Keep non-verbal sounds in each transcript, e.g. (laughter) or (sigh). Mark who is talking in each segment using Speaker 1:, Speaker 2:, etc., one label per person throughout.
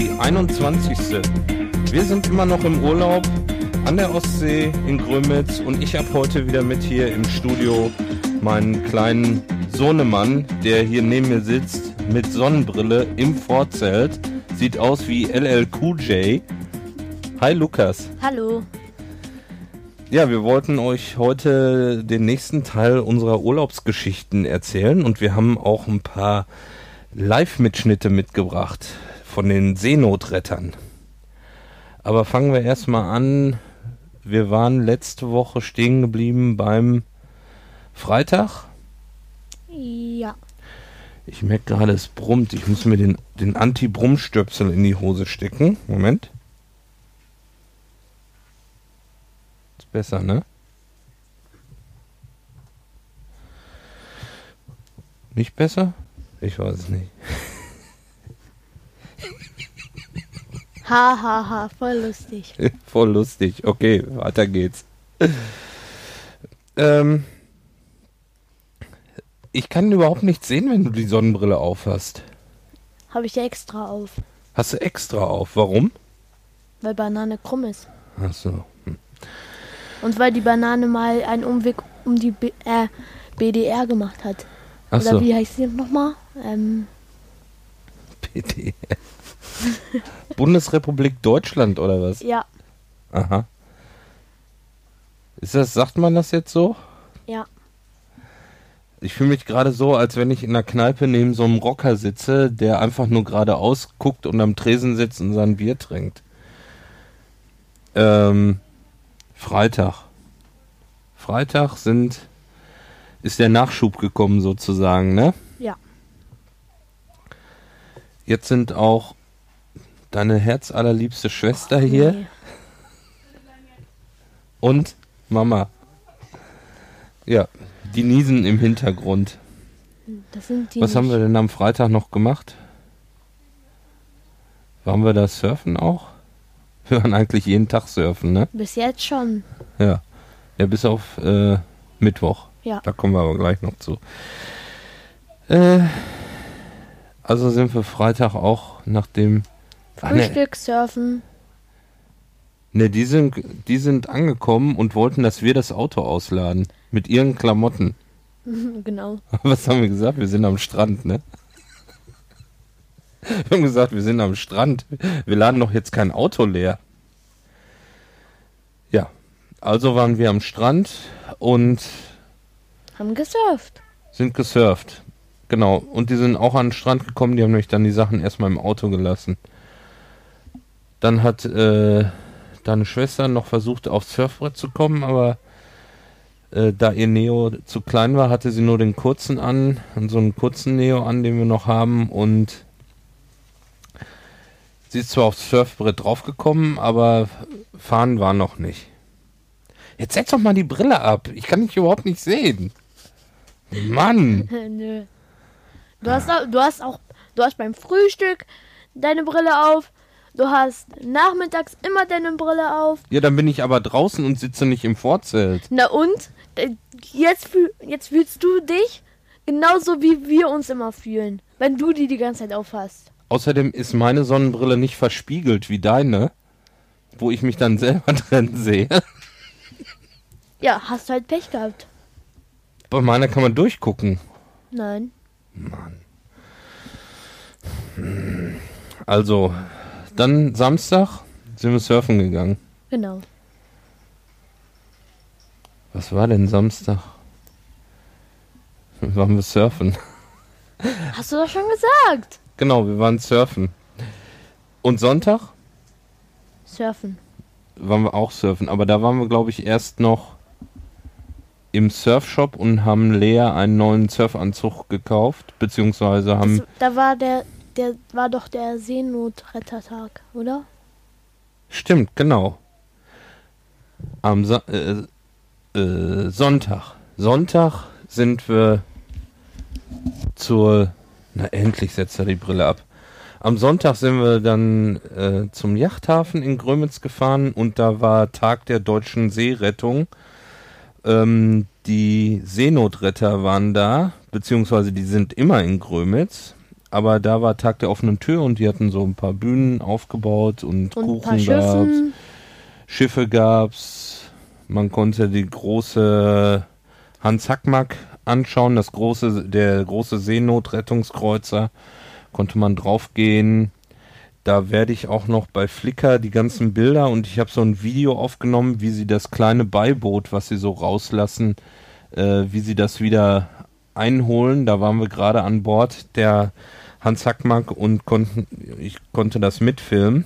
Speaker 1: die 21. Wir sind immer noch im Urlaub an der Ostsee in Grömitz und ich habe heute wieder mit hier im Studio meinen kleinen Sohnemann, der hier neben mir sitzt mit Sonnenbrille im Vorzelt. Sieht aus wie LLQJ. Hi Lukas.
Speaker 2: Hallo.
Speaker 1: Ja, wir wollten euch heute den nächsten Teil unserer Urlaubsgeschichten erzählen und wir haben auch ein paar Live-Mitschnitte mitgebracht von den Seenotrettern. Aber fangen wir erstmal an. Wir waren letzte Woche stehen geblieben beim Freitag.
Speaker 2: Ja.
Speaker 1: Ich merke gerade, es brummt. Ich muss mir den, den Anti-Brummstöpsel in die Hose stecken. Moment. Ist besser, ne? Nicht besser? Ich weiß es nicht. (laughs)
Speaker 2: Ha, ha, ha, voll lustig. (laughs)
Speaker 1: Voll lustig. Okay, weiter geht's. ähm, ich kann überhaupt nichts sehen, wenn du die Sonnenbrille aufhast.
Speaker 2: Habe ich ja extra auf,
Speaker 1: Hast du extra auf. Warum?
Speaker 2: weil Banane krumm ist.
Speaker 1: Ach so.
Speaker 2: Und weil die Banane mal einen Umweg um die B äh, BDR gemacht hat.
Speaker 1: Ach
Speaker 2: Oder
Speaker 1: so.
Speaker 2: wie heißt sie nochmal? Ähm, (laughs)
Speaker 1: PDR. (laughs) Bundesrepublik Deutschland oder was?
Speaker 2: ja,
Speaker 1: Aha. Ist das, sagt man das jetzt so?
Speaker 2: ja.
Speaker 1: Ich fühle mich gerade so, als wenn ich in einer Kneipe neben so einem Rocker sitze, der einfach nur geradeaus guckt und am Tresen sitzt und sein Bier trinkt. Ähm, Freitag. Freitag sind, ist der Nachschub gekommen sozusagen, ne?
Speaker 2: Ja.
Speaker 1: Jetzt sind auch deine herzallerliebste Schwester hier
Speaker 2: Nee.
Speaker 1: und Mama. Ja, die niesen im Hintergrund. Was haben
Speaker 2: nicht.
Speaker 1: wir denn am Freitag noch gemacht? Waren wir da surfen auch? Wir waren eigentlich jeden Tag surfen, ne?
Speaker 2: Bis jetzt schon.
Speaker 1: Ja. Ja, bis auf äh, Mittwoch.
Speaker 2: Ja.
Speaker 1: Da kommen wir aber gleich noch zu. Äh, also sind wir Freitag auch nach dem. Ne,
Speaker 2: Frühstück, surfen.
Speaker 1: ne, die sind, die sind angekommen und wollten, dass wir das Auto ausladen. Mit ihren Klamotten. (laughs)
Speaker 2: genau.
Speaker 1: Was haben wir gesagt? Wir sind am Strand, ne? Wir haben gesagt, wir sind am Strand. Wir laden doch jetzt kein Auto leer. Ja, also waren wir am Strand und
Speaker 2: Haben gesurft.
Speaker 1: sind gesurft. Genau. Und die sind auch an den Strand gekommen. Die haben nämlich dann die Sachen erstmal im Auto gelassen. Dann hat äh, deine Schwester noch versucht, aufs Surfbrett zu kommen, aber äh, da ihr Neo zu klein war, hatte sie nur den kurzen an so einen kurzen Neo an, den wir noch haben. Und sie ist zwar aufs Surfbrett draufgekommen, aber fahren war noch nicht. Jetzt setz doch mal die Brille ab. Ich kann dich überhaupt nicht sehen. Mann. (laughs)
Speaker 2: Nö. Du hast, du hast auch, du hast beim Frühstück deine Brille auf. Du hast nachmittags immer deine Brille auf.
Speaker 1: Ja, dann bin ich aber draußen und sitze nicht im Vorzelt.
Speaker 2: Na und? Äh, Jetzt, fühl, jetzt fühlst du dich genauso wie wir uns immer fühlen, wenn du die die ganze Zeit aufhast.
Speaker 1: Außerdem ist meine Sonnenbrille nicht verspiegelt wie deine, wo ich mich dann selber (laughs) drin sehe.
Speaker 2: Ja, hast du halt Pech gehabt.
Speaker 1: Bei meiner kann man durchgucken.
Speaker 2: Nein.
Speaker 1: Also, dann Samstag sind wir surfen gegangen.
Speaker 2: Genau.
Speaker 1: Was war denn Samstag? (laughs) Waren wir surfen.
Speaker 2: Hast du doch schon gesagt.
Speaker 1: Genau, wir waren surfen. Und Sonntag
Speaker 2: Surfen.
Speaker 1: waren wir auch surfen. Aber da waren wir, glaube ich, erst noch im Surfshop und haben Lea einen neuen Surfanzug gekauft. Beziehungsweise haben...
Speaker 2: Das, da war der, der war doch der Seenotrettertag, oder?
Speaker 1: Stimmt, genau. Am Sa äh, äh, Sonntag. Sonntag sind wir zur. Na, endlich setzt er die Brille ab. Am Sonntag sind wir dann äh, zum Yachthafen in Grömitz gefahren und da war Tag der deutschen Seerettung. Ähm, die Seenotretter waren da, beziehungsweise die sind immer in Grömitz. Aber da war Tag der offenen Tür und die hatten so ein paar Bühnen aufgebaut und,
Speaker 2: Und
Speaker 1: Kuchen gab's. Schiffe gab's. Man konnte die große Hans Hackmack anschauen, das große, der große Seenotrettungskreuzer, konnte man draufgehen. Da werde ich auch noch bei Flickr die ganzen Bilder und ich habe so ein Video aufgenommen, wie sie das kleine Beiboot, was sie so rauslassen, äh, wie sie das wieder einholen. Da waren wir gerade an Bord der Hans Hackmack und konnten, ich konnte das mitfilmen.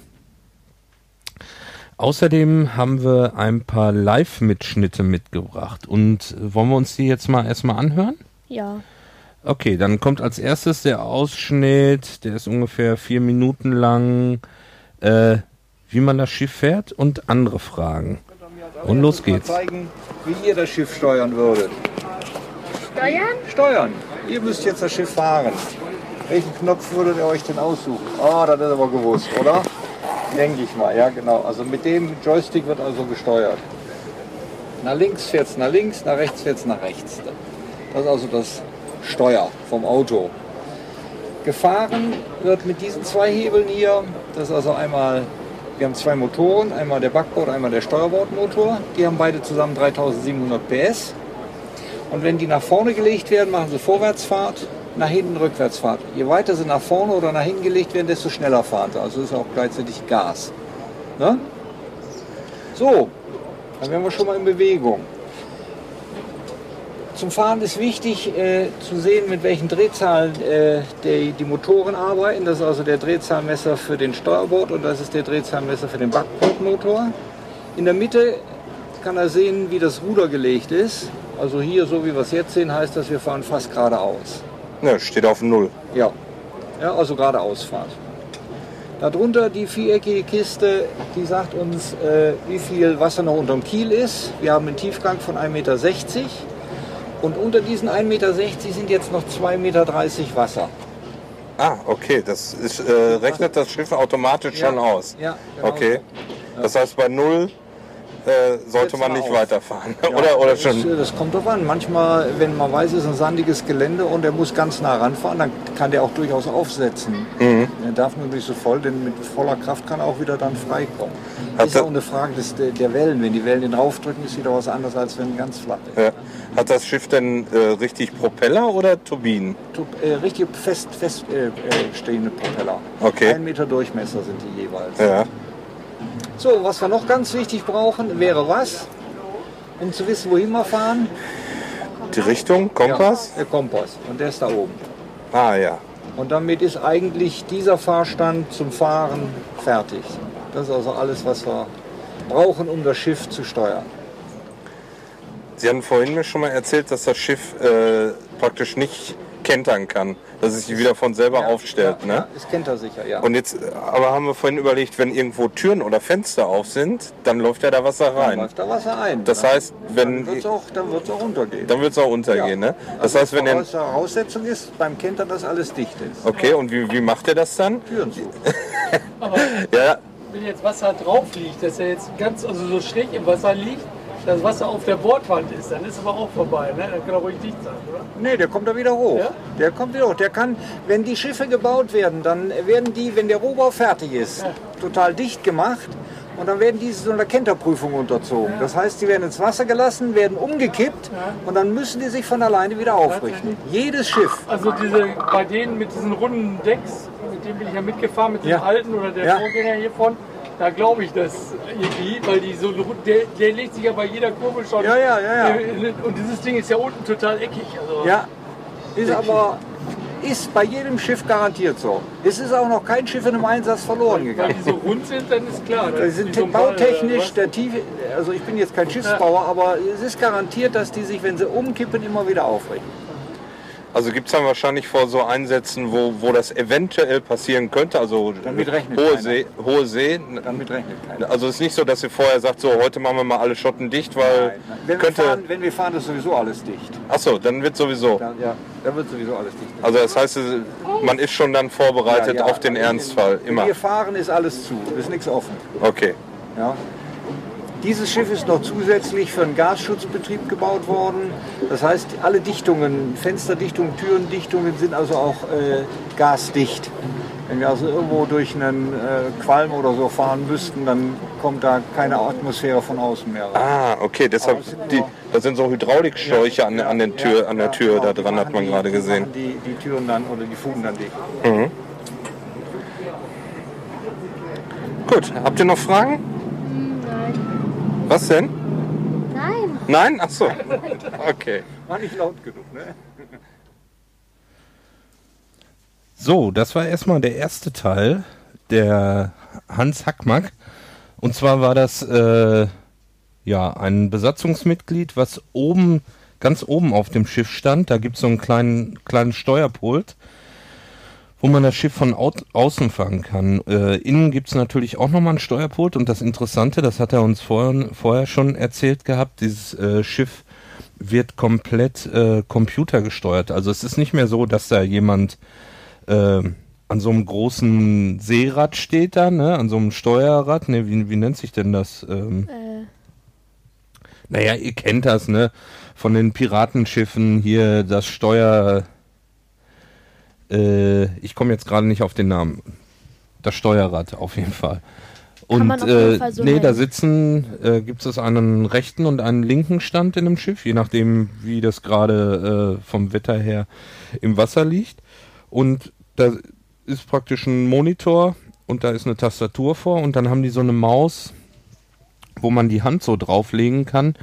Speaker 1: Außerdem haben wir ein paar Live-Mitschnitte mitgebracht und wollen wir uns die jetzt mal erstmal anhören?
Speaker 2: Ja.
Speaker 1: Okay, dann kommt als erstes der Ausschnitt, der ist ungefähr vier Minuten lang, äh, wie man das Schiff fährt und andere Fragen. Und los geht's.
Speaker 3: Zeigen, wie ihr das Schiff steuern würdet.
Speaker 2: Steuern?
Speaker 3: Steuern. Ihr müsst jetzt das Schiff fahren. Welchen Knopf würdet ihr euch denn aussuchen? Oh, das ist aber gewusst, oder? Denke ich mal, ja genau. Also mit dem Joystick wird also gesteuert. Nach links fährt es nach links, nach rechts fährt es nach rechts. Das ist also das Steuer vom Auto. Gefahren wird mit diesen zwei Hebeln hier. Das ist also einmal, wir haben zwei Motoren, einmal der Backbord, einmal der Steuerbordmotor. Die haben beide zusammen 3700 PS. Und wenn die nach vorne gelegt werden, machen sie Vorwärtsfahrt, nach hinten Rückwärtsfahrt. Je weiter sie nach vorne oder nach hinten gelegt werden, desto schneller fahren sie. Also ist auch gleichzeitig Gas. Ne? So, dann wären wir schon mal in Bewegung. Zum Fahren ist wichtig äh, zu sehen, mit welchen Drehzahlen äh, die, die Motoren arbeiten. Das ist also der Drehzahlmesser für den Steuerbord und das ist der Drehzahlmesser für den Backbordmotor. In der Mitte kann er sehen, wie das Ruder gelegt ist. Also hier, so wie wir es jetzt sehen, heißt das, wir fahren fast geradeaus.
Speaker 1: Ja, steht auf Null.
Speaker 3: Ja, ja also geradeausfahrt. Darunter die viereckige Kiste, die sagt uns, äh, wie viel Wasser noch unterm Kiel ist. Wir haben einen Tiefgang von 1,60 Meter. Und unter diesen 1,60 Meter sind jetzt noch 2,30 Meter Wasser.
Speaker 1: Ah, okay, das ist, äh, rechnet das Schiff automatisch schon aus.
Speaker 3: Ja, genau
Speaker 1: Okay. Das heißt, bei Null äh, sollte man nicht
Speaker 3: auf.
Speaker 1: weiterfahren.
Speaker 3: Ja,
Speaker 1: oder, oder
Speaker 3: das,
Speaker 1: schon.
Speaker 3: Das kommt drauf an. Manchmal, wenn man weiß, es ist ein sandiges Gelände und er muss ganz nah ranfahren, dann kann der auch durchaus aufsetzen.
Speaker 1: Mhm.
Speaker 3: Er darf nur nicht so voll, denn mit voller Kraft kann er auch wieder dann freikommen.
Speaker 1: Hat
Speaker 3: Das ist auch eine Frage des, der, der Wellen. Wenn die Wellen den raufdrücken, ist wieder was anderes, als wenn ganz flach ist.
Speaker 1: Ja. Hat das Schiff denn äh, richtig Propeller oder Turbinen?
Speaker 3: Tu- Äh, richtig fest, fest äh, äh, stehende Propeller.
Speaker 1: Okay.
Speaker 3: Ein Meter Durchmesser sind die jeweils.
Speaker 1: Ja.
Speaker 3: So, was wir noch ganz wichtig brauchen, wäre was? Um zu wissen, wohin wir fahren?
Speaker 1: Die Richtung, Kompass?
Speaker 3: Ja, der Kompass. Und der ist da oben.
Speaker 1: Ah ja.
Speaker 3: Und damit ist eigentlich dieser Fahrstand zum Fahren fertig. Das ist also alles, was wir brauchen, um das Schiff zu steuern.
Speaker 1: Sie haben vorhin mir schon mal erzählt, dass das Schiff äh, praktisch nicht kentern kann, dass es sich wieder von selber aufstellt.
Speaker 3: ja,
Speaker 1: ne?
Speaker 3: Ja, das kennt er sicher, ja.
Speaker 1: Und jetzt, aber haben wir vorhin überlegt, wenn irgendwo Türen oder Fenster auf sind, dann läuft ja da Wasser
Speaker 3: dann
Speaker 1: rein.
Speaker 3: läuft da Wasser ein.
Speaker 1: Das
Speaker 3: Dann-
Speaker 1: heißt, wenn-
Speaker 3: Dann wird es auch, dann wird's auch untergehen.
Speaker 1: Dann wird es auch untergehen, ne? Das
Speaker 3: also
Speaker 1: heißt, wenn
Speaker 3: die
Speaker 1: der,
Speaker 3: Voraussetzung ist beim Kentern, dass alles dicht ist.
Speaker 1: okay, und wie, wie macht er das dann?
Speaker 3: Türen zu. (laughs)
Speaker 1: Ja,
Speaker 4: wenn jetzt Wasser drauf liegt, dass er jetzt ganz also so schräg im Wasser liegt, das Wasser auf der Bordwand ist, dann ist aber auch vorbei. Ne? Dann kann er ruhig dicht sein, oder?
Speaker 3: Nee, der kommt da wieder hoch.
Speaker 4: Ja?
Speaker 3: Der kommt wieder hoch. Der kann, wenn die Schiffe gebaut werden, dann werden die, wenn der Rohbau fertig ist,
Speaker 4: Ja.
Speaker 3: total dicht gemacht. Und dann werden diese so einer Kenterprüfung unterzogen. Das heißt, die werden ins Wasser gelassen, werden umgekippt und dann müssen die sich von alleine wieder aufrichten. Jedes Schiff.
Speaker 4: Also diese, bei denen mit diesen runden Decks, mit denen bin ich ja mitgefahren, mit dem
Speaker 3: Ja.
Speaker 4: alten oder der
Speaker 3: Ja.
Speaker 4: Vorgänger hiervon, da glaube ich das irgendwie, weil die so, der, der legt sich ja bei jeder Kurve schon.
Speaker 3: Ja, ja, ja, ja.
Speaker 4: Und dieses Ding ist ja unten total eckig. Also
Speaker 3: Ja, ist aber ist bei jedem Schiff garantiert so. Es ist auch noch kein Schiff in einem Einsatz verloren gegangen.
Speaker 4: die so rund sind, dann ist klar.
Speaker 3: Die
Speaker 4: das
Speaker 3: sind
Speaker 4: so
Speaker 3: bautechnisch
Speaker 4: äh,
Speaker 3: der Tiefe, also ich bin jetzt kein Schiffsbauer, aber es ist garantiert, dass die sich, wenn sie umkippen, immer wieder aufrichten.
Speaker 1: Also gibt es dann wahrscheinlich vor so Einsätzen, wo, wo das eventuell passieren könnte, also
Speaker 3: Damit rechnet
Speaker 1: hohe
Speaker 3: keiner.
Speaker 1: See, hohe See.
Speaker 3: Damit rechnet keiner.
Speaker 1: Also es ist nicht so, dass ihr vorher sagt, so heute machen wir mal alle Schotten dicht, weil
Speaker 3: Nein, nein. Wenn, wir
Speaker 1: könnte.
Speaker 3: fahren, wenn wir fahren, ist sowieso alles dicht.
Speaker 1: Achso, dann wird sowieso.
Speaker 3: Da, ja, da wird sowieso alles dicht.
Speaker 1: Also das heißt, man ist schon dann vorbereitet
Speaker 3: Ja, ja.
Speaker 1: auf den Ernstfall.
Speaker 3: Wenn
Speaker 1: Immer.
Speaker 3: wir fahren, ist alles zu. Ist nichts offen.
Speaker 1: Okay.
Speaker 3: Ja. Dieses Schiff ist noch zusätzlich für einen Gasschutzbetrieb gebaut worden. Das heißt, alle Dichtungen, Fensterdichtungen, Türendichtungen sind also auch äh, gasdicht. Wenn wir also irgendwo durch einen äh, Qualm oder so fahren müssten, dann kommt da keine Atmosphäre von außen mehr rein.
Speaker 1: Ah, okay, deshalb, die, das sind so Hydraulikschläuche an, an, den Tür, an der Tür da dran, hat man gerade gesehen.
Speaker 3: Die, die Türen dann oder die Fugen dann dicht.
Speaker 1: Mhm. Gut, habt ihr noch Fragen? Was denn?
Speaker 2: Nein.
Speaker 1: Nein? Ach so. Okay.
Speaker 3: War nicht laut genug, ne?
Speaker 1: So, das war erstmal der erste Teil der Hans Hackmack. Und zwar war das äh, ja ein Besatzungsmitglied, was oben, ganz oben auf dem Schiff stand. Da gibt es so einen kleinen, kleinen Steuerpult, wo man das Schiff von au außen fahren kann. Äh, innen gibt es natürlich auch nochmal einen Steuerpult. Und das Interessante, das hat er uns vorhin, vorher schon erzählt gehabt, dieses äh, Schiff wird komplett äh, computergesteuert. Also es ist nicht mehr so, dass da jemand äh, an so einem großen Seerad steht da, ne? An so einem Steuerrad, ne? Wie, wie nennt sich denn das? Ähm,
Speaker 2: Äh,
Speaker 1: naja, ihr kennt das, ne? Von den Piratenschiffen hier das Steuer. Äh, ich komme jetzt gerade nicht auf den Namen. Das Steuerrad auf jeden Fall. Und äh,
Speaker 2: Fall so
Speaker 1: nee, da
Speaker 2: nennen.
Speaker 1: sitzen, äh, gibt es einen rechten und einen linken Stand in dem Schiff, je nachdem, wie das gerade äh, vom Wetter her im Wasser liegt. Und da ist praktisch ein Monitor und da ist eine Tastatur vor und dann haben die so eine Maus, wo man die Hand so drauflegen kann.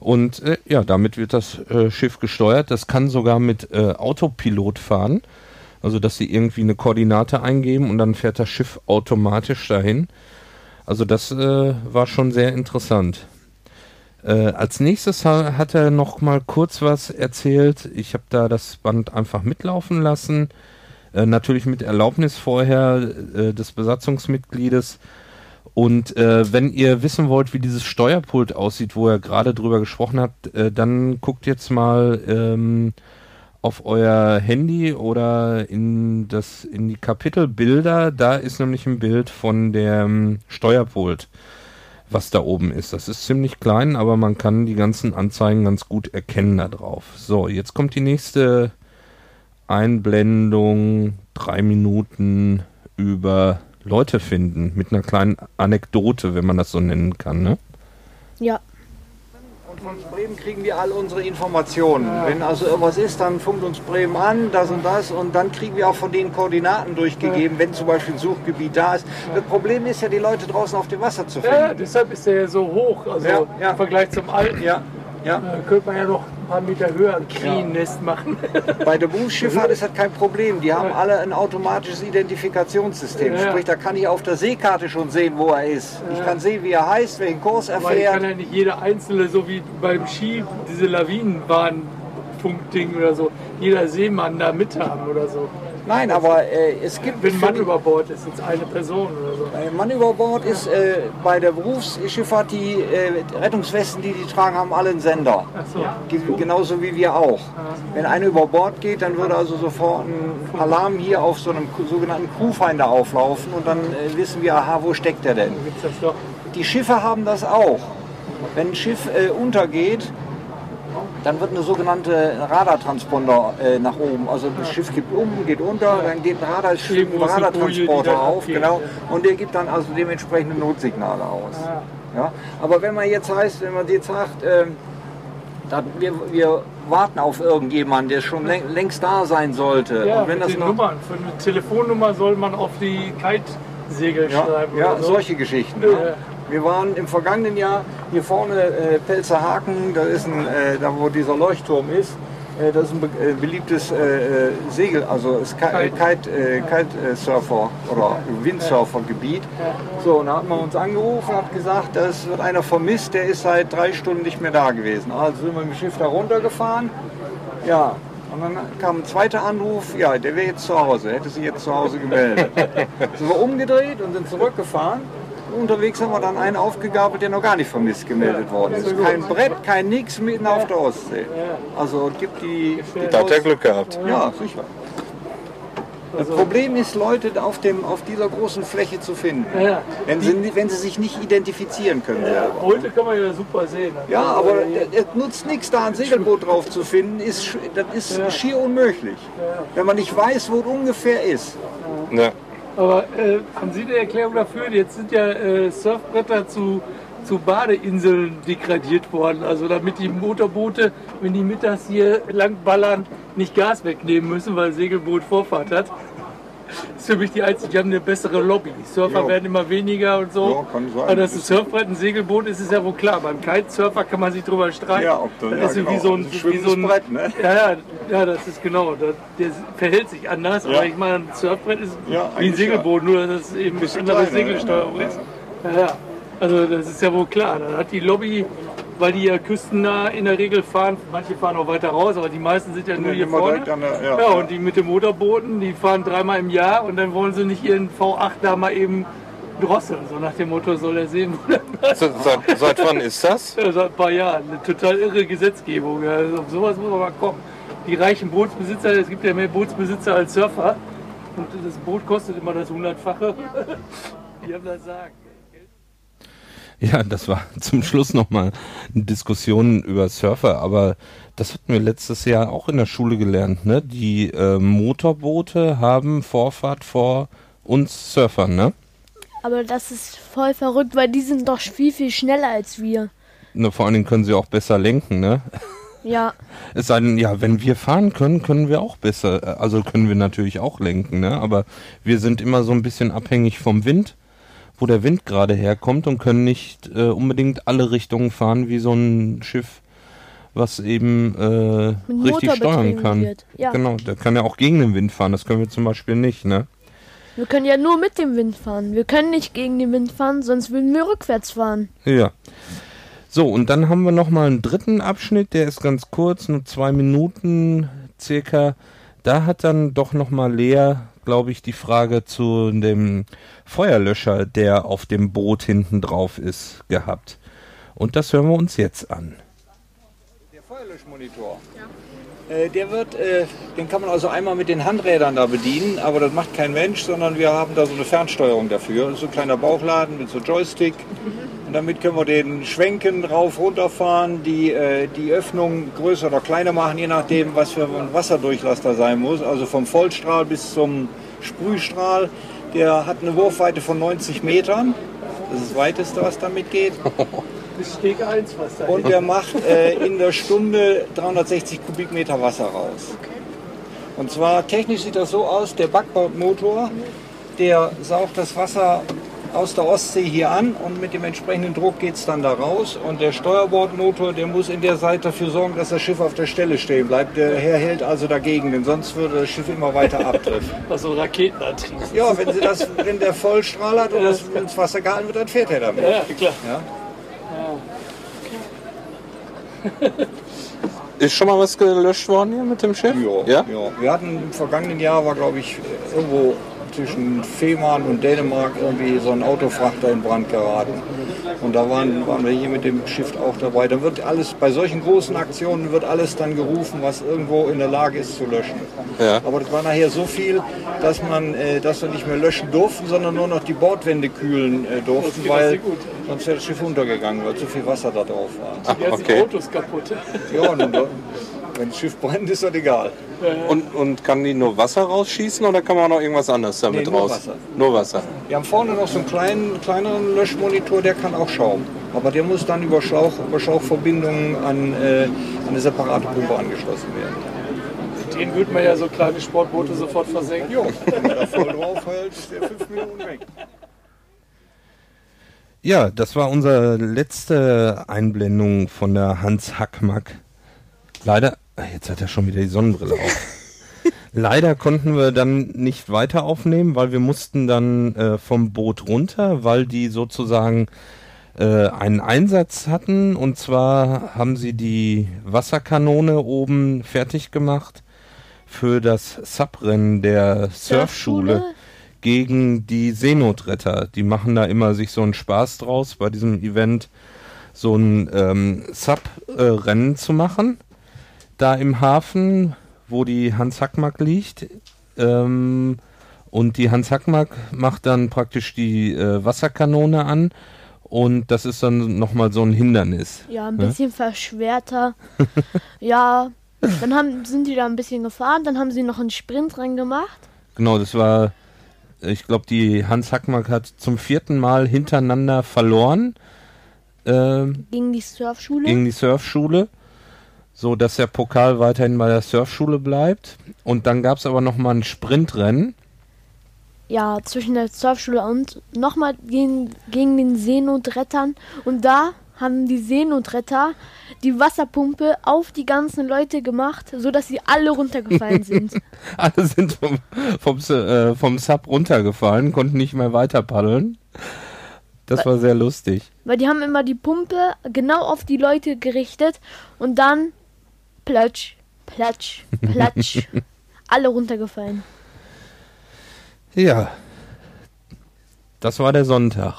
Speaker 1: Und äh, ja, damit wird das äh, Schiff gesteuert. Das kann sogar mit äh, Autopilot fahren. Also, dass sie irgendwie eine Koordinate eingeben und dann fährt das Schiff automatisch dahin. Also, das äh, war schon sehr interessant. Äh, als nächstes ha hat er noch mal kurz was erzählt. Ich habe da das Band einfach mitlaufen lassen. Äh, natürlich mit Erlaubnis vorher äh, des Besatzungsmitgliedes. Und äh, wenn ihr wissen wollt, wie dieses Steuerpult aussieht, wo ihr gerade drüber gesprochen habt, äh, dann guckt jetzt mal ähm, auf euer Handy oder in das in die Kapitelbilder. Da ist nämlich ein Bild von dem Steuerpult, was da oben ist. Das ist ziemlich klein, aber man kann die ganzen Anzeigen ganz gut erkennen da drauf. So, jetzt kommt die nächste Einblendung. Drei Minuten über Leute finden mit einer kleinen Anekdote, wenn man das so nennen kann. Ne?
Speaker 2: ja.
Speaker 3: Von Bremen kriegen wir all unsere Informationen. Wenn also irgendwas ist, dann funkt uns Bremen an, das und das, und dann kriegen wir auch von den Koordinaten durchgegeben, wenn zum Beispiel ein Suchgebiet da ist. Das Problem ist ja, die Leute draußen auf dem Wasser zu
Speaker 4: Ja,
Speaker 3: finden.
Speaker 4: deshalb ist er ja so hoch. Also
Speaker 3: Ja, ja.
Speaker 4: im Vergleich zum alten.
Speaker 3: Ja, ja.
Speaker 4: Da könnte man ja noch ein paar Meter höher ein Krähennest machen.
Speaker 3: Bei der Berufsschifffahrt ist das kein Problem. Die haben alle ein automatisches Identifikationssystem.
Speaker 4: Ja.
Speaker 3: Sprich, da kann ich auf der Seekarte schon sehen, wo er ist. Ich kann sehen, wie er heißt, welchen Kurs er
Speaker 4: Aber ich kann
Speaker 3: fährt.
Speaker 4: ja nicht jeder einzelne, so wie beim Ski, diese Lawinenbahnfunkding oder so, jeder Seemann da mithaben oder so.
Speaker 3: Nein, aber äh, es gibt
Speaker 4: Wenn Mann über Bord ist, jetzt eine Person oder so.
Speaker 3: Ein Mann über Bord ist äh, bei der Berufsschifffahrt, die äh, Rettungswesten, die die tragen, haben alle einen Sender.
Speaker 4: Ach so.
Speaker 3: Ge- Genauso wie wir auch. Wenn einer über Bord geht, dann würde also sofort ein Alarm hier auf so einem sogenannten Crewfinder auflaufen und dann äh, wissen wir, aha, wo steckt er denn? Die Schiffe haben das auch. Wenn ein Schiff äh, untergeht, dann wird eine sogenannte Radartransponder äh, nach oben. Also das Schiff gibt um, geht unter, dann geht ein Radar, ein Radartransporter auf, genau, und der gibt dann also dementsprechende Notsignale aus. Ja? Aber wenn man jetzt heißt, wenn man jetzt sagt, ähm, dann wir, wir warten auf irgendjemanden, der schon läng, längst da sein sollte.
Speaker 4: Ja,
Speaker 3: und wenn das noch,
Speaker 4: Nummern. Für eine Telefonnummer soll man auf die Kitesegel
Speaker 3: Ja,
Speaker 4: schreiben.
Speaker 3: ja
Speaker 4: oder so.
Speaker 3: solche Geschichten.
Speaker 4: Ja.
Speaker 3: Wir waren im vergangenen Jahr hier vorne äh, Pelzer Haken, da ist ein, äh, da wo dieser Leuchtturm ist. Äh, das ist ein be äh, beliebtes äh, äh, Segel, also es Kite,
Speaker 4: Kite.
Speaker 3: Kite, äh, oder Windsurfergebiet. So, und da hat man uns angerufen, hat gesagt, es wird einer vermisst, der ist seit drei Stunden nicht mehr da gewesen. Also sind wir mit dem Schiff da runtergefahren. Ja, und dann kam ein zweiter Anruf, ja, der wäre jetzt zu Hause, hätte sich jetzt zu Hause gemeldet. (laughs) sind wir umgedreht und sind zurückgefahren. Unterwegs haben wir dann einen aufgegabelt, der noch gar nicht vermisst gemeldet worden ist. Kein Brett, kein nix mitten auf der Ostsee. Also gibt die, die
Speaker 1: Da hat er Glück gehabt.
Speaker 3: Ja, sicher. Das Problem ist, Leute auf, dem, auf dieser großen Fläche zu finden.
Speaker 4: Ja.
Speaker 3: Wenn sie, wenn sie sich nicht identifizieren können selber.
Speaker 4: Heute kann man ja super sehen.
Speaker 3: Ja, aber es nutzt nichts, da ein Segelboot drauf zu finden. Ist, das ist schier unmöglich. Wenn man nicht weiß, wo es ungefähr ist.
Speaker 1: Ja.
Speaker 4: Aber äh, haben Sie eine Erklärung dafür? Jetzt sind ja äh, Surfbretter zu, zu Badeinseln degradiert worden. Also damit die Motorboote, wenn die mittags hier lang ballern, nicht Gas wegnehmen müssen, weil Segelboot Vorfahrt hat. Das ist für mich die einzige, die haben eine bessere Lobby. Surfer
Speaker 3: Ja.
Speaker 4: werden immer weniger und so.
Speaker 3: Ja, kann sein.
Speaker 4: Aber dass ein Surfbrett ein Segelboot ist, ist ja wohl klar. Beim Kitesurfer kann man sich drüber streiten.
Speaker 3: Ja, ob das-
Speaker 4: das
Speaker 3: ja,
Speaker 4: ist
Speaker 3: genau.
Speaker 4: wie so ein,
Speaker 3: Ein
Speaker 4: wie so ein
Speaker 3: Brett, ne?
Speaker 4: Ja, ja, ja, das ist genau. Das, der verhält sich anders.
Speaker 3: Ja.
Speaker 4: Aber ich meine, ein Surfbrett ist
Speaker 3: Ja,
Speaker 4: wie ein Segelboot, nur dass es eben eine
Speaker 3: Bisschen
Speaker 4: andere
Speaker 3: kleiner,
Speaker 4: Segelsteuerung ist. Ja, ja. Also das ist ja wohl klar. Dann hat die Lobby, weil die ja küstennah in der Regel fahren, manche fahren auch weiter raus, aber die meisten sind ja nur hier vorne.
Speaker 3: der- ja.
Speaker 4: ja, und die mit den Motorbooten, die fahren dreimal im Jahr und dann wollen sie nicht ihren V8 da mal eben drosseln. So nach dem Motto soll er sehen, wo der (laughs)
Speaker 1: Se- Seit, seit wann ist das?
Speaker 4: ja, seit ein paar Jahren. Eine total irre Gesetzgebung. Also auf sowas muss man mal kommen. Die reichen Bootsbesitzer, es gibt ja mehr Bootsbesitzer als Surfer. Und das Boot kostet immer das Hundertfache. (laughs) Die haben das Sagen.
Speaker 1: Ja, das war (laughs) zum Schluss nochmal eine Diskussion über Surfer, aber das hatten wir letztes Jahr auch in der Schule gelernt. Ne? Die äh, Motorboote haben Vorfahrt vor uns Surfern, ne?
Speaker 2: Aber das ist voll verrückt, weil die sind doch viel, viel schneller als wir.
Speaker 1: ne? Vor allen Dingen können sie auch besser lenken, ne?
Speaker 2: Ja, (laughs)
Speaker 1: Es sei denn, ja, wenn wir fahren können, können wir auch besser, äh, also können wir natürlich auch lenken, ne? Aber wir sind immer so ein bisschen abhängig vom Wind, wo der Wind gerade herkommt und können nicht äh, unbedingt alle Richtungen fahren wie so ein Schiff, was eben äh, richtig steuern kann.
Speaker 2: ja.
Speaker 1: Genau, der kann ja auch gegen den Wind fahren, das können wir zum Beispiel nicht, ne?
Speaker 2: wir können ja nur mit dem Wind fahren. Wir können nicht gegen den Wind fahren, sonst würden wir rückwärts fahren.
Speaker 1: Ja. So, und dann haben wir noch mal einen dritten Abschnitt, der ist ganz kurz, nur zwei Minuten circa. Da hat dann doch noch mal Lea, glaube ich, die Frage zu dem Feuerlöscher, der auf dem Boot hinten drauf ist, gehabt. Und das hören wir uns jetzt an.
Speaker 3: Der Feuerlöschmonitor. Äh, der wird, äh, den kann man also einmal mit den Handrädern da bedienen, aber das macht kein Mensch, sondern wir haben da so eine Fernsteuerung dafür. Das ist so ein kleiner Bauchladen mit so Joystick. Und damit können wir den schwenken, rauf, runterfahren, die, äh, die Öffnung größer oder kleiner machen, je nachdem, was für ein Wasserdurchlass da sein muss. Also vom Vollstrahl bis zum Sprühstrahl. Der hat eine Wurfweite von 90 Metern. Das ist das weiteste, was damit geht. (laughs)
Speaker 4: Das Steg 1, was da
Speaker 3: Und der macht äh, in der Stunde 360 Kubikmeter Wasser raus. Und zwar technisch sieht das so aus, der Backbordmotor, der saugt das Wasser aus der Ostsee hier an und mit dem entsprechenden Druck geht es dann da raus. Und der Steuerbordmotor, der muss in der Seite dafür sorgen, dass das Schiff auf der Stelle stehen bleibt. Der Herr hält also dagegen, denn sonst würde das Schiff immer weiter abdriften. (laughs)
Speaker 4: Also Raketenantrieb.
Speaker 3: Ja, wenn, sie das, wenn der Vollstrahl hat und das ins Wasser gehalten wird, dann fährt er damit.
Speaker 4: Ja, klar.
Speaker 3: Ja?
Speaker 1: Ist schon mal was gelöscht worden hier mit dem Schiff?
Speaker 3: Ja, ja. Wir hatten im vergangenen Jahr, war glaube ich irgendwo zwischen Fehmarn und Dänemark irgendwie so ein Autofrachter in Brand geraten. Und da waren, waren wir hier mit dem Schiff auch dabei. Da wird alles, bei solchen großen Aktionen wird alles dann gerufen, was irgendwo in der Lage ist zu löschen.
Speaker 1: Ja.
Speaker 3: Aber das war nachher so viel, dass, man, äh, dass wir nicht mehr löschen durften, sondern nur noch die Bordwände kühlen äh, durften, weil sonst wäre das Schiff untergegangen, weil zu viel Wasser da drauf war.
Speaker 4: Die ganzen
Speaker 1: okay.
Speaker 4: Autos kaputt.
Speaker 3: Ja, und dann- wenn das Schiff brennt, ist das egal.
Speaker 1: Und, und kann die nur Wasser rausschießen oder kann man auch noch irgendwas anderes damit
Speaker 3: Nee, nur
Speaker 1: raus?
Speaker 3: Wasser.
Speaker 1: Nur Wasser.
Speaker 3: Wir haben vorne noch so einen kleinen, kleineren Löschmonitor, der kann auch Schaum. Aber der muss dann über, Schlauch, über Schlauchverbindungen an, äh, an eine separate Pumpe angeschlossen werden.
Speaker 4: Den würde man ja so kleine Sportboote sofort versenken.
Speaker 3: Jo, (laughs) wenn man da voll drauf hält, ist der fünf Minuten weg.
Speaker 1: Ja, das war unsere letzte Einblendung von der Hans Hackmack. Leider, jetzt hat er schon wieder die Sonnenbrille auf. (laughs) Leider konnten wir dann nicht weiter aufnehmen, weil wir mussten dann äh, vom Boot runter, weil die sozusagen äh, einen Einsatz hatten. Und zwar haben sie die Wasserkanone oben fertig gemacht für das Subrennen der Surfschule
Speaker 2: Surfschule?
Speaker 1: gegen die Seenotretter. Die machen da immer sich so einen Spaß draus, bei diesem Event so ein ähm, Sub-Rennen zu machen. Da im Hafen, wo die Hans Hackmack liegt. Ähm, Und die Hans Hackmark macht dann praktisch die äh, Wasserkanone an und das ist dann nochmal so ein Hindernis.
Speaker 2: Ja, ein bisschen verschwerter. (laughs) ja, dann haben, sind die da ein bisschen gefahren, dann haben sie noch einen Sprint dran gemacht.
Speaker 1: Genau, das war, ich glaube, die Hans Hackmark hat zum vierten Mal hintereinander verloren ähm,
Speaker 2: Gegen die Surfschule.
Speaker 1: gegen die Surfschule, so dass der Pokal weiterhin bei der Surfschule bleibt. Und dann gab es aber nochmal ein Sprintrennen.
Speaker 2: ja, zwischen der Surfschule und nochmal gegen, gegen den Seenotrettern. Und da haben die Seenotretter die Wasserpumpe auf die ganzen Leute gemacht, sodass sie alle runtergefallen sind. (laughs)
Speaker 1: Alle sind vom, vom, äh, vom Sub runtergefallen, konnten nicht mehr weiter paddeln. Das war sehr lustig.
Speaker 2: Weil die haben immer die Pumpe genau auf die Leute gerichtet und dann platsch, platsch, platsch. (laughs) alle runtergefallen.
Speaker 1: Ja, das war der Sonntag.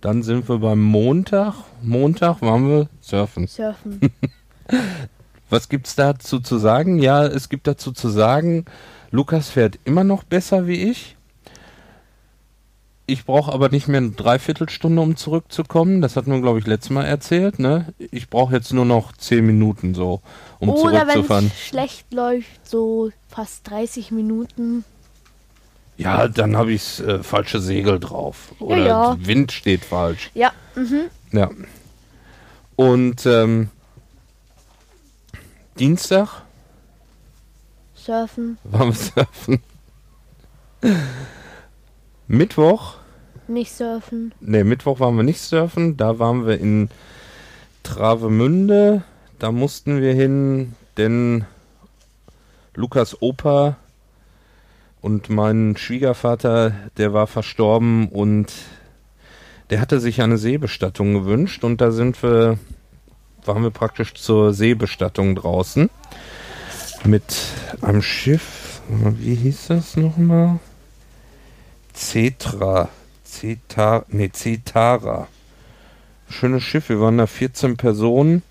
Speaker 1: Dann sind wir beim Montag. Montag waren wir surfen.
Speaker 2: Surfen. (laughs)
Speaker 1: Was gibt's dazu zu sagen? Ja, es gibt dazu zu sagen, Lukas fährt immer noch besser wie ich. Ich brauche aber nicht mehr eine Dreiviertelstunde, um zurückzukommen. Das hatten wir, glaube ich, letztes Mal erzählt. Ne? Ich brauche jetzt nur noch zehn Minuten so, um
Speaker 2: Oder wenn
Speaker 1: zurückzufahren.
Speaker 2: es schlecht läuft, so fast 30 Minuten.
Speaker 1: Ja, dann habe ich äh, falsche Segel drauf. Oder
Speaker 2: ja.
Speaker 1: Wind steht falsch.
Speaker 2: Ja, mhm.
Speaker 1: Ja. Und ähm, Dienstag
Speaker 2: Surfen,
Speaker 1: wir surfen. Mittwoch,
Speaker 2: nicht surfen.
Speaker 1: ne, Mittwoch waren wir nicht surfen. Da waren wir in Travemünde. Da mussten wir hin, denn Lukas Opa und mein Schwiegervater, der war verstorben und der hatte sich eine Seebestattung gewünscht und da sind wir, waren wir praktisch zur Seebestattung draußen mit einem Schiff. Wie hieß das nochmal? Cetra. Cetar, nee, Cetara. Schönes Schiff, wir waren da 14 Personen.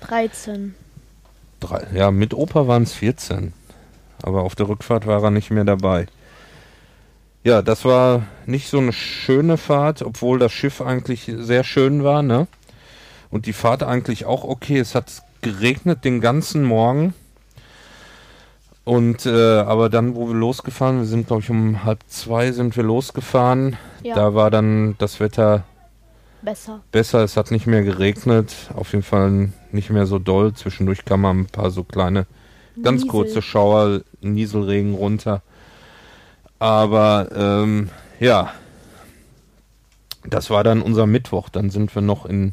Speaker 2: 13.
Speaker 1: Drei, ja, mit Opa waren es 14. Aber auf der Rückfahrt war er nicht mehr dabei. Ja, das war nicht so eine schöne Fahrt, obwohl das Schiff eigentlich sehr schön war, ne? Und die Fahrt eigentlich auch okay. Es hat geregnet den ganzen Morgen. Und äh, aber dann, wo wir losgefahren, wir sind glaube ich um halb zwei sind wir losgefahren.
Speaker 2: Ja,
Speaker 1: Da war dann das Wetter
Speaker 2: besser.
Speaker 1: besser. Es hat nicht mehr geregnet. Auf jeden Fall nicht mehr so doll. Zwischendurch kam mal ein paar so kleine, ganz
Speaker 2: Niesel.
Speaker 1: kurze Schauer, Nieselregen runter. Aber ähm, ja, das war dann unser Mittwoch. Dann sind wir noch in.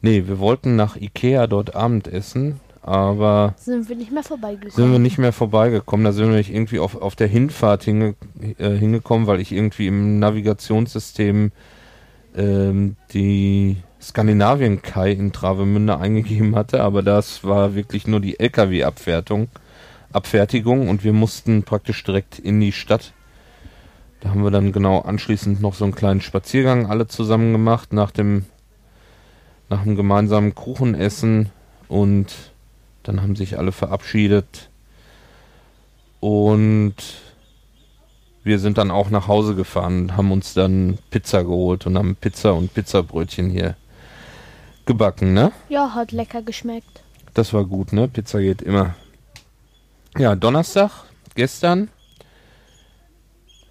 Speaker 1: Nee, wir wollten nach Ikea dort Abendessen, aber
Speaker 2: Sind wir nicht mehr vorbeigekommen.
Speaker 1: sind wir nicht mehr vorbeigekommen. Da sind wir nicht irgendwie auf, auf der Hinfahrt hinge, äh, hingekommen, weil ich irgendwie im Navigationssystem ähm, die Skandinavien-Kai in Travemünde eingegeben hatte, aber das war wirklich nur die LKW-Abfertigung Abfertigung und wir mussten praktisch direkt in die Stadt. Da haben wir dann genau anschließend noch so einen kleinen Spaziergang alle zusammen gemacht nach dem nach dem gemeinsamen Kuchenessen und dann haben sich alle verabschiedet und wir sind dann auch nach Hause gefahren, haben uns dann Pizza geholt und haben Pizza und Pizzabrötchen hier gebacken, ne?
Speaker 2: Ja, hat lecker geschmeckt.
Speaker 1: Das war gut, ne? Pizza geht immer. Ja, Donnerstag, gestern.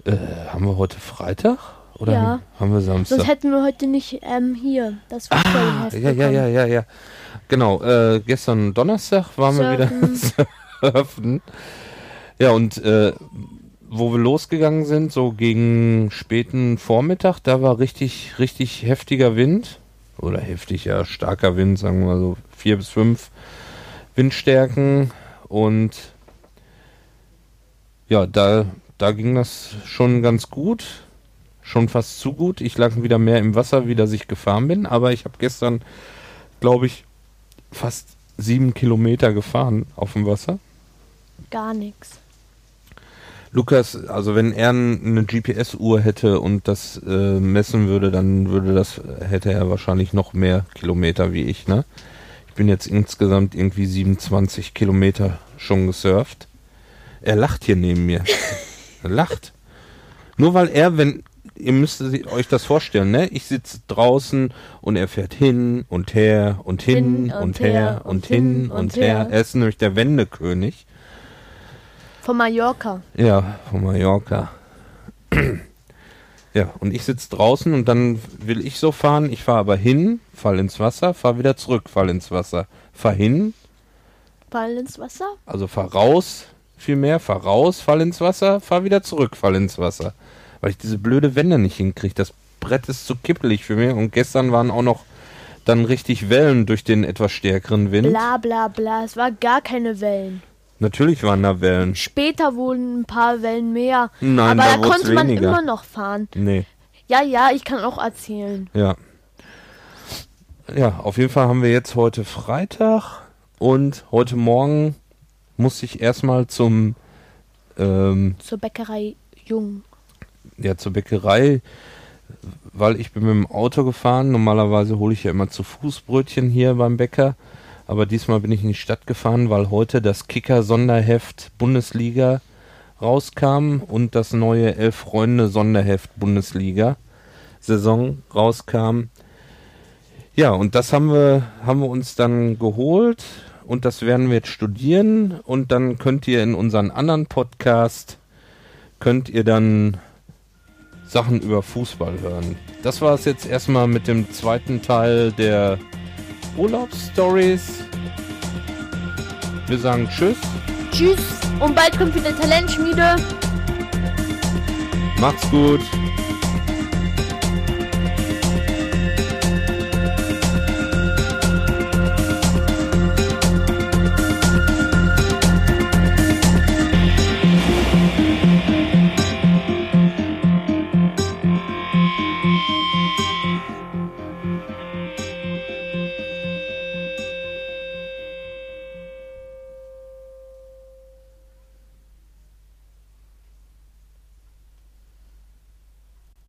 Speaker 1: Äh, haben wir heute Freitag? Oder
Speaker 2: Ja.
Speaker 1: haben wir Samstag?
Speaker 2: Sonst hätten wir heute nicht ähm, hier das
Speaker 1: Ah, ja, ja, ja, ja, ja. Genau, äh, gestern Donnerstag waren wir wieder (laughs) surfen. Ja, und äh, wo wir losgegangen sind, so gegen späten Vormittag, da war richtig, richtig heftiger Wind. Oder heftig, ja, starker Wind, sagen wir mal so vier bis fünf Windstärken. Und ja, da, da ging das schon ganz gut. Schon fast zu gut. Ich lag wieder mehr im Wasser, wie dass ich gefahren bin. Aber ich habe gestern, glaube ich, fast sieben Kilometer gefahren auf dem Wasser.
Speaker 2: Gar nichts.
Speaker 1: Lukas, also wenn er eine GPS-Uhr hätte und das äh, messen würde, dann würde das, hätte er wahrscheinlich noch mehr Kilometer wie ich, ne? Ich bin jetzt insgesamt irgendwie 27 Kilometer schon gesurft. Er lacht hier neben mir. (laughs) lacht. Nur weil er, wenn, ihr müsst euch das vorstellen, ne? Ich sitze draußen und er fährt hin und her und hin, und, her und hin und, her. Er ist nämlich der Wendekönig.
Speaker 2: Von Mallorca.
Speaker 1: Ja, von Mallorca. ja, und ich sitze draußen und dann will ich so fahren. Ich fahre aber hin, fall ins Wasser, fahr wieder zurück, fall ins Wasser. Fahr hin,
Speaker 2: Fall ins Wasser?
Speaker 1: also fahr raus, vielmehr, fahr raus, fall ins Wasser, fahr wieder zurück, fall ins Wasser. Weil ich diese blöde Wände nicht hinkriege. Das Brett ist zu kippelig für mich und gestern waren auch noch dann richtig Wellen durch den etwas stärkeren Wind.
Speaker 2: Bla bla bla. Es war gar keine Wellen.
Speaker 1: Natürlich waren da Wellen.
Speaker 2: Später wurden ein paar Wellen mehr.
Speaker 1: Nein,
Speaker 2: aber
Speaker 1: da
Speaker 2: da konnte man
Speaker 1: weniger.
Speaker 2: immer noch fahren.
Speaker 1: Nee.
Speaker 2: Ja, ja, ich kann auch erzählen.
Speaker 1: Ja. Ja, auf jeden Fall haben wir jetzt heute Freitag und heute Morgen muss ich erstmal zum ähm,
Speaker 2: Zur Bäckerei Jung.
Speaker 1: Ja zur Bäckerei, weil ich bin mit dem Auto gefahren. Normalerweise hole ich ja immer zu Fußbrötchen hier beim Bäcker, aber diesmal bin ich in die Stadt gefahren, weil heute das Kicker Sonderheft Bundesliga rauskam und das neue Elf Freunde Sonderheft Bundesliga Saison rauskam. Ja, und das haben wir, haben wir uns dann geholt und das werden wir jetzt studieren und dann könnt ihr in unseren anderen Podcast könnt ihr dann Sachen über Fußball hören. Das war es jetzt erstmal mit dem zweiten Teil der Urlaubsstories. Wir sagen Tschüss,
Speaker 2: Tschüss und bald kommt wieder Talentschmiede.
Speaker 1: macht's gut.